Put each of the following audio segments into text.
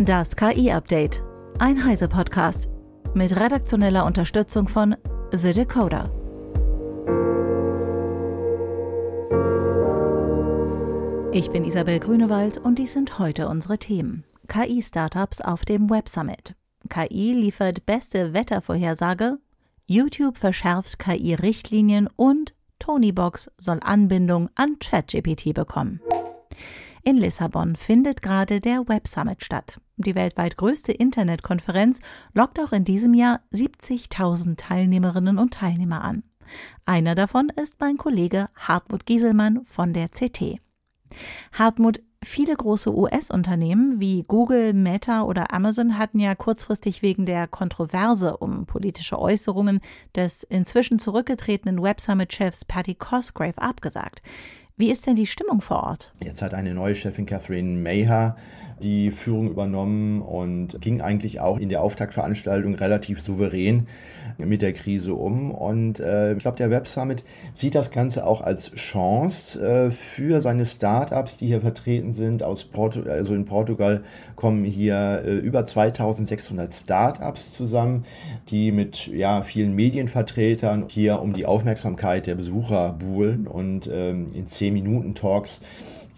Das KI-Update. Ein Heise-Podcast. Mit redaktioneller Unterstützung von The Decoder. Ich bin Isabel Grünewald und dies sind heute unsere Themen. KI-Startups auf dem Web Summit. KI liefert beste Wettervorhersage. YouTube verschärft KI-Richtlinien und Tonybox soll Anbindung an ChatGPT bekommen. In Lissabon findet gerade der Web Summit statt. Die weltweit größte Internetkonferenz lockt auch in diesem Jahr 70.000 Teilnehmerinnen und Teilnehmer an. Einer davon ist mein Kollege Hartmut Gieselmann von der CT. Hartmut, viele große US-Unternehmen wie Google, Meta oder Amazon hatten ja kurzfristig wegen der Kontroverse um politische Äußerungen des inzwischen zurückgetretenen Web Summit-Chefs Patty Cosgrave abgesagt. Wie ist denn die Stimmung vor Ort? Jetzt hat eine neue Chefin Catherine Mayher die Führung übernommen und ging eigentlich auch in der Auftaktveranstaltung relativ souverän mit der Krise um. Und äh, ich glaube, der Web Summit sieht das Ganze auch als Chance äh, für seine Startups, die hier vertreten sind. Aus Portu also in Portugal kommen hier äh, über 2600 Startups zusammen, die mit ja, vielen Medienvertretern hier um die Aufmerksamkeit der Besucher buhlen und ähm, in 10 Minuten Talks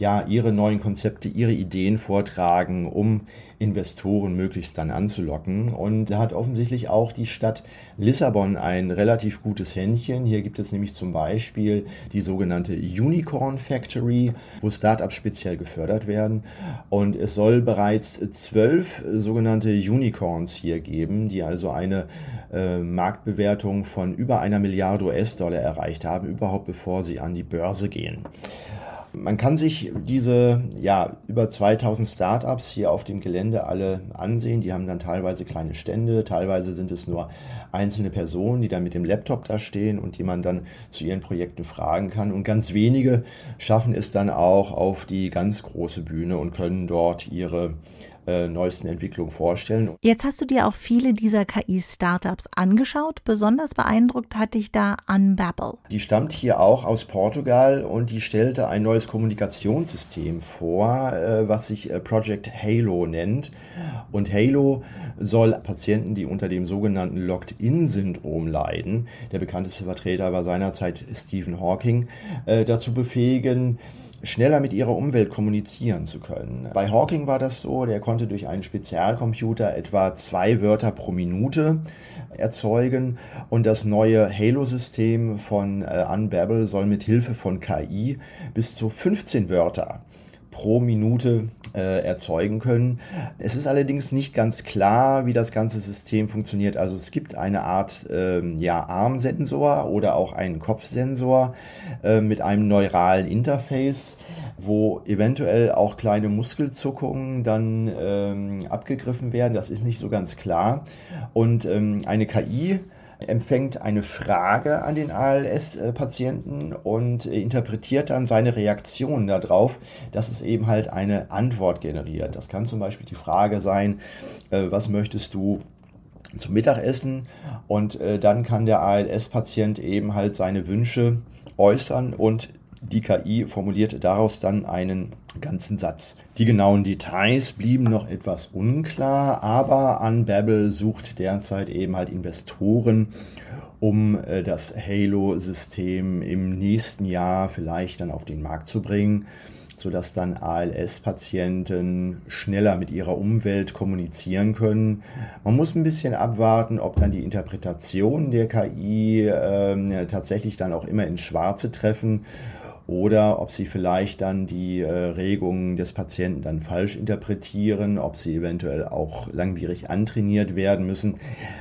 ja, ihre neuen Konzepte, ihre Ideen vortragen, um Investoren möglichst dann anzulocken. Und da hat offensichtlich auch die Stadt Lissabon ein relativ gutes Händchen. Hier gibt es nämlich zum Beispiel die sogenannte Unicorn Factory, wo Startups speziell gefördert werden. Und es soll bereits zwölf sogenannte Unicorns hier geben, die also eine äh, Marktbewertung von über einer Milliarde US-Dollar erreicht haben, überhaupt bevor sie an die Börse gehen. Man kann sich diese ja, über 2000 Startups hier auf dem Gelände alle ansehen. Die haben dann teilweise kleine Stände, teilweise sind es nur einzelne Personen, die dann mit dem Laptop da stehen und die man dann zu ihren Projekten fragen kann. Und ganz wenige schaffen es dann auch auf die ganz große Bühne und können dort ihre äh, neuesten Entwicklungen vorstellen. Jetzt hast du dir auch viele dieser KI-Startups angeschaut. Besonders beeindruckt hat dich da Unbabble. Die stammt hier auch aus Portugal und die stellte ein neues Kommunikationssystem vor, äh, was sich äh, Project Halo nennt. Und Halo soll Patienten, die unter dem sogenannten Locked-In-Syndrom leiden, der bekannteste Vertreter war seinerzeit Stephen Hawking, dazu befähigen, schneller mit ihrer Umwelt kommunizieren zu können. Bei Hawking war das so, der konnte durch einen Spezialcomputer etwa zwei Wörter pro Minute erzeugen und das neue Halo-System von äh, Unbabble soll mit Hilfe von KI bis zu 15 Wörter pro Minute äh, erzeugen können. Es ist allerdings nicht ganz klar, wie das ganze System funktioniert. Also es gibt eine Art ähm, ja, Armsensor oder auch einen Kopfsensor äh, mit einem neuralen Interface, wo eventuell auch kleine Muskelzuckungen dann ähm, abgegriffen werden. Das ist nicht so ganz klar. Und ähm, eine KI empfängt eine Frage an den ALS-Patienten und interpretiert dann seine Reaktion darauf, dass es eben halt eine Antwort generiert. Das kann zum Beispiel die Frage sein, äh, was möchtest du zum Mittagessen und äh, dann kann der ALS-Patient eben halt seine Wünsche äußern und die KI formuliert daraus dann einen ganzen Satz. Die genauen Details blieben noch etwas unklar, aber Unbabble sucht derzeit eben halt Investoren, um äh, das Halo-System im nächsten Jahr vielleicht dann auf den Markt zu bringen sodass dann ALS-Patienten schneller mit ihrer Umwelt kommunizieren können. Man muss ein bisschen abwarten, ob dann die Interpretationen der KI äh, tatsächlich dann auch immer ins Schwarze treffen oder ob sie vielleicht dann die äh, Regungen des Patienten dann falsch interpretieren, ob sie eventuell auch langwierig antrainiert werden müssen.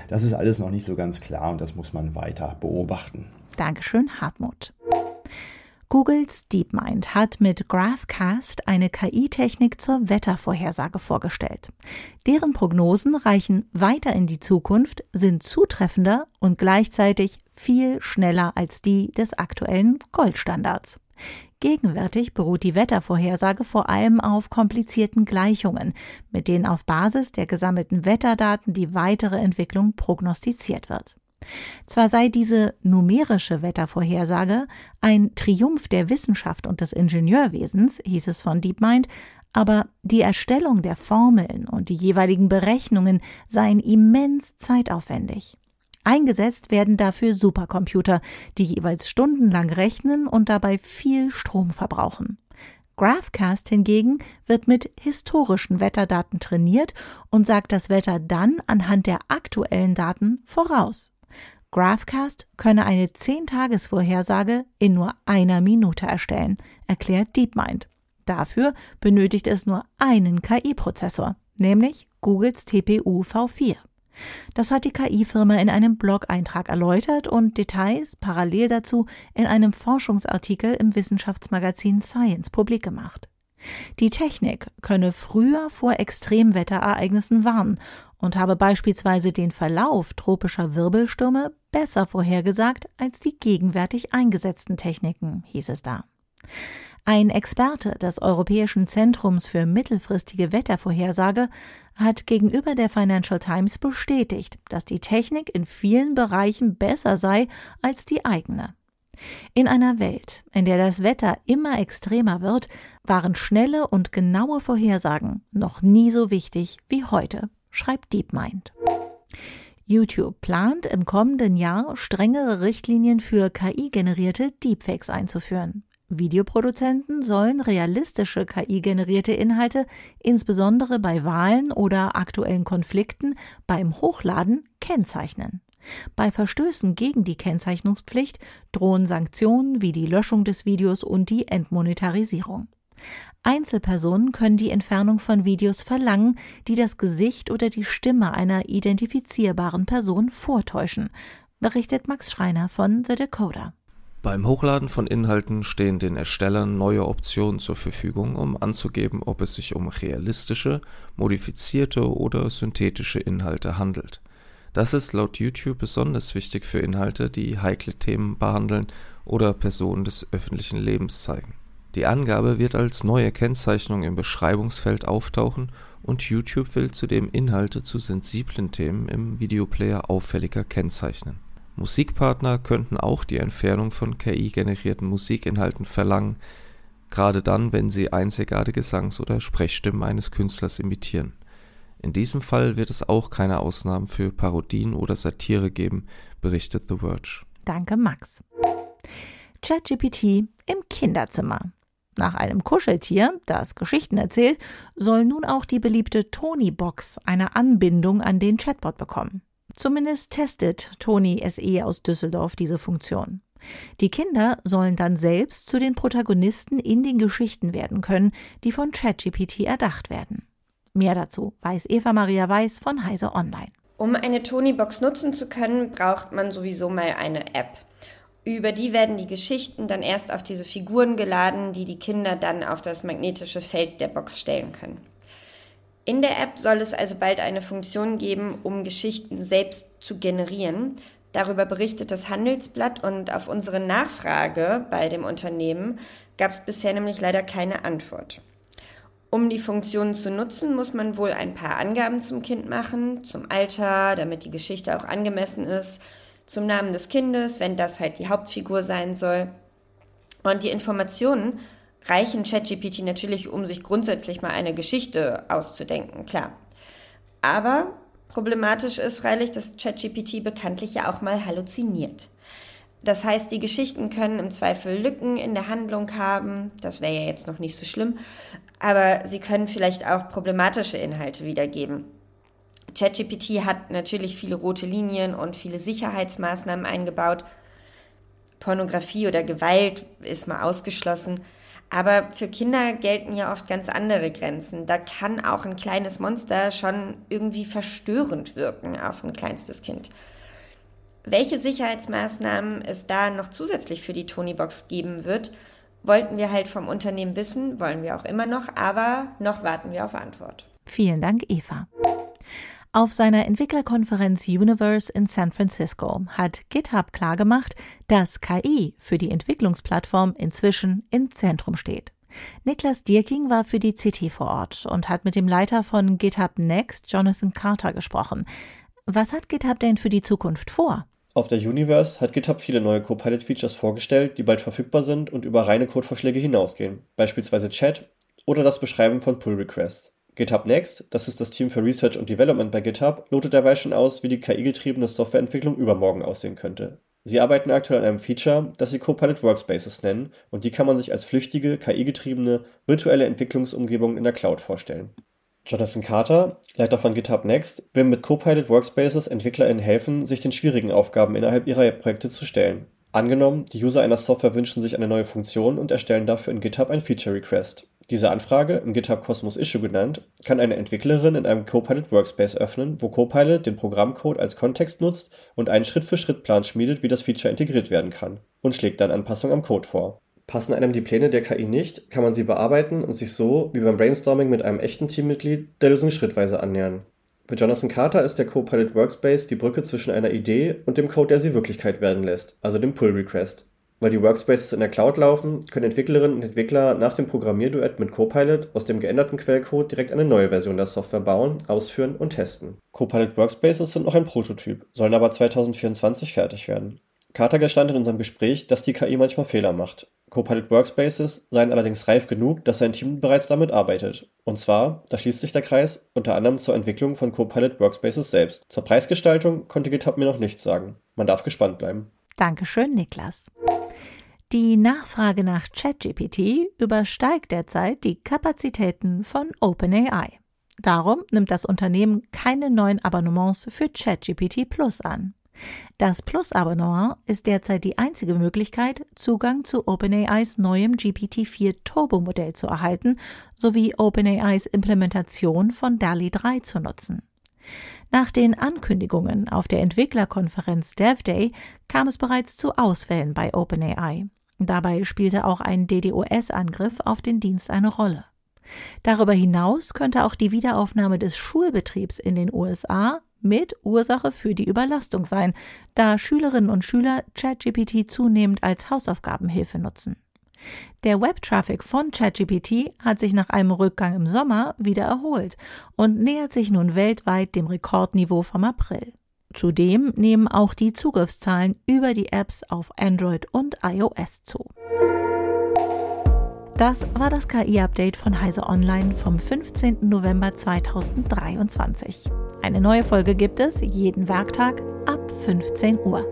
Das ist alles noch nicht so ganz klar und das muss man weiter beobachten. Dankeschön, Hartmut. Googles DeepMind hat mit GraphCast eine KI-Technik zur Wettervorhersage vorgestellt. Deren Prognosen reichen weiter in die Zukunft, sind zutreffender und gleichzeitig viel schneller als die des aktuellen Goldstandards. Gegenwärtig beruht die Wettervorhersage vor allem auf komplizierten Gleichungen, mit denen auf Basis der gesammelten Wetterdaten die weitere Entwicklung prognostiziert wird. Zwar sei diese numerische Wettervorhersage ein Triumph der Wissenschaft und des Ingenieurwesens, hieß es von DeepMind, Aber die Erstellung der Formeln und die jeweiligen Berechnungen seien immens zeitaufwendig. Eingesetzt werden dafür Supercomputer, die jeweils stundenlang rechnen und dabei viel Strom verbrauchen. Graphcast hingegen wird mit historischen Wetterdaten trainiert und sagt das Wetter dann anhand der aktuellen Daten voraus. Graphcast könne eine 10-Tages-Vorhersage in nur einer Minute erstellen, erklärt DeepMind. Dafür benötigt es nur einen KI-Prozessor, nämlich Googles TPU V4. Das hat die KI-Firma in einem Blog-Eintrag erläutert und Details parallel dazu in einem Forschungsartikel im Wissenschaftsmagazin Science publik gemacht. Die Technik könne früher vor Extremwetterereignissen warnen und habe beispielsweise den Verlauf tropischer Wirbelstürme besser vorhergesagt als die gegenwärtig eingesetzten Techniken, hieß es da. Ein Experte des Europäischen Zentrums für mittelfristige Wettervorhersage hat gegenüber der Financial Times bestätigt, dass die Technik in vielen Bereichen besser sei als die eigene. In einer Welt, in der das Wetter immer extremer wird, waren schnelle und genaue Vorhersagen noch nie so wichtig wie heute, schreibt DeepMind. YouTube plant im kommenden Jahr strengere Richtlinien für KI-generierte Deepfakes einzuführen. Videoproduzenten sollen realistische KI-generierte Inhalte insbesondere bei Wahlen oder aktuellen Konflikten beim Hochladen kennzeichnen. Bei Verstößen gegen die Kennzeichnungspflicht drohen Sanktionen wie die Löschung des Videos und die Entmonetarisierung. Einzelpersonen können die Entfernung von Videos verlangen, die das Gesicht oder die Stimme einer identifizierbaren Person vortäuschen, berichtet Max Schreiner von The Decoder. Beim Hochladen von Inhalten stehen den Erstellern neue Optionen zur Verfügung, um anzugeben, ob es sich um realistische, modifizierte oder synthetische Inhalte handelt. Das ist laut YouTube besonders wichtig für Inhalte, die heikle Themen behandeln oder Personen des öffentlichen Lebens zeigen. Die Angabe wird als neue Kennzeichnung im Beschreibungsfeld auftauchen und YouTube will zudem Inhalte zu sensiblen Themen im Videoplayer auffälliger kennzeichnen Musikpartner könnten auch die Entfernung von KI-generierten Musikinhalten verlangen, gerade dann, wenn sie einzigartige Gesangs- oder Sprechstimmen eines Künstlers imitieren. In diesem Fall wird es auch keine Ausnahmen für Parodien oder Satire geben, berichtet The Verge. Danke, Max. ChatGPT im Kinderzimmer. Nach einem Kuscheltier, das Geschichten erzählt, soll nun auch die beliebte Tony-Box eine Anbindung an den Chatbot bekommen. Zumindest testet Toni SE aus Düsseldorf diese Funktion. Die Kinder sollen dann selbst zu den Protagonisten in den Geschichten werden können, die von ChatGPT erdacht werden. Mehr dazu weiß Eva Maria Weiß von Heise Online. Um eine Tony-Box nutzen zu können, braucht man sowieso mal eine App. Über die werden die Geschichten dann erst auf diese Figuren geladen, die die Kinder dann auf das magnetische Feld der Box stellen können. In der App soll es also bald eine Funktion geben, um Geschichten selbst zu generieren. Darüber berichtet das Handelsblatt und auf unsere Nachfrage bei dem Unternehmen gab es bisher nämlich leider keine Antwort. Um die Funktion zu nutzen, muss man wohl ein paar Angaben zum Kind machen, zum Alter, damit die Geschichte auch angemessen ist, zum Namen des Kindes, wenn das halt die Hauptfigur sein soll. Und die Informationen reichen ChatGPT natürlich, um sich grundsätzlich mal eine Geschichte auszudenken, klar. Aber problematisch ist freilich, dass ChatGPT bekanntlich ja auch mal halluziniert. Das heißt, die Geschichten können im Zweifel Lücken in der Handlung haben. Das wäre ja jetzt noch nicht so schlimm. Aber sie können vielleicht auch problematische Inhalte wiedergeben. ChatGPT hat natürlich viele rote Linien und viele Sicherheitsmaßnahmen eingebaut. Pornografie oder Gewalt ist mal ausgeschlossen. Aber für Kinder gelten ja oft ganz andere Grenzen. Da kann auch ein kleines Monster schon irgendwie verstörend wirken auf ein kleinstes Kind. Welche Sicherheitsmaßnahmen es da noch zusätzlich für die Tonybox geben wird, wollten wir halt vom Unternehmen wissen, wollen wir auch immer noch, aber noch warten wir auf Antwort. Vielen Dank, Eva. Auf seiner Entwicklerkonferenz Universe in San Francisco hat GitHub klargemacht, dass KI für die Entwicklungsplattform inzwischen im Zentrum steht. Niklas Dierking war für die CT vor Ort und hat mit dem Leiter von GitHub Next, Jonathan Carter, gesprochen. Was hat GitHub denn für die Zukunft vor? Auf der Universe hat GitHub viele neue Copilot-Features vorgestellt, die bald verfügbar sind und über reine Codevorschläge hinausgehen, beispielsweise Chat oder das Beschreiben von Pull-Requests. GitHub Next, das ist das Team für Research und Development bei GitHub, lotet dabei schon aus, wie die KI-getriebene Softwareentwicklung übermorgen aussehen könnte. Sie arbeiten aktuell an einem Feature, das sie Copilot Workspaces nennen, und die kann man sich als flüchtige, KI-getriebene, virtuelle Entwicklungsumgebung in der Cloud vorstellen. Jonathan Carter, Leiter von GitHub Next, will mit Copilot Workspaces EntwicklerInnen helfen, sich den schwierigen Aufgaben innerhalb ihrer Projekte zu stellen. Angenommen, die User einer Software wünschen sich eine neue Funktion und erstellen dafür in GitHub ein Feature Request. Diese Anfrage, im GitHub Cosmos Issue genannt, kann eine Entwicklerin in einem Copilot Workspace öffnen, wo Copilot den Programmcode als Kontext nutzt und einen Schritt-für-Schritt-Plan schmiedet, wie das Feature integriert werden kann, und schlägt dann Anpassungen am Code vor. Passen einem die Pläne der KI nicht, kann man sie bearbeiten und sich so, wie beim Brainstorming mit einem echten Teammitglied, der Lösung schrittweise annähern. Für Jonathan Carter ist der Copilot Workspace die Brücke zwischen einer Idee und dem Code, der sie Wirklichkeit werden lässt, also dem Pull Request. Weil die Workspaces in der Cloud laufen, können Entwicklerinnen und Entwickler nach dem Programmierduett mit Copilot aus dem geänderten Quellcode direkt eine neue Version der Software bauen, ausführen und testen. Copilot Workspaces sind noch ein Prototyp, sollen aber 2024 fertig werden. Carter gestand in unserem Gespräch, dass die KI manchmal Fehler macht. Copilot Workspaces seien allerdings reif genug, dass sein Team bereits damit arbeitet. Und zwar, da schließt sich der Kreis, unter anderem zur Entwicklung von Copilot Workspaces selbst. Zur Preisgestaltung konnte GitHub mir noch nichts sagen. Man darf gespannt bleiben. Dankeschön, Niklas. Die Nachfrage nach ChatGPT übersteigt derzeit die Kapazitäten von OpenAI. Darum nimmt das Unternehmen keine neuen Abonnements für ChatGPT Plus an. Das Plus-Abonnement ist derzeit die einzige Möglichkeit, Zugang zu OpenAIs neuem GPT-4 Turbo-Modell zu erhalten, sowie OpenAIs Implementation von DALI 3 zu nutzen. Nach den Ankündigungen auf der Entwicklerkonferenz DevDay kam es bereits zu Ausfällen bei OpenAI. Dabei spielte auch ein DDoS-Angriff auf den Dienst eine Rolle. Darüber hinaus könnte auch die Wiederaufnahme des Schulbetriebs in den USA mit Ursache für die Überlastung sein, da Schülerinnen und Schüler ChatGPT zunehmend als Hausaufgabenhilfe nutzen. Der Webtraffic von ChatGPT hat sich nach einem Rückgang im Sommer wieder erholt und nähert sich nun weltweit dem Rekordniveau vom April. Zudem nehmen auch die Zugriffszahlen über die Apps auf Android und iOS zu. Das war das KI-Update von Heise Online vom 15. November 2023. Eine neue Folge gibt es jeden Werktag ab 15 Uhr.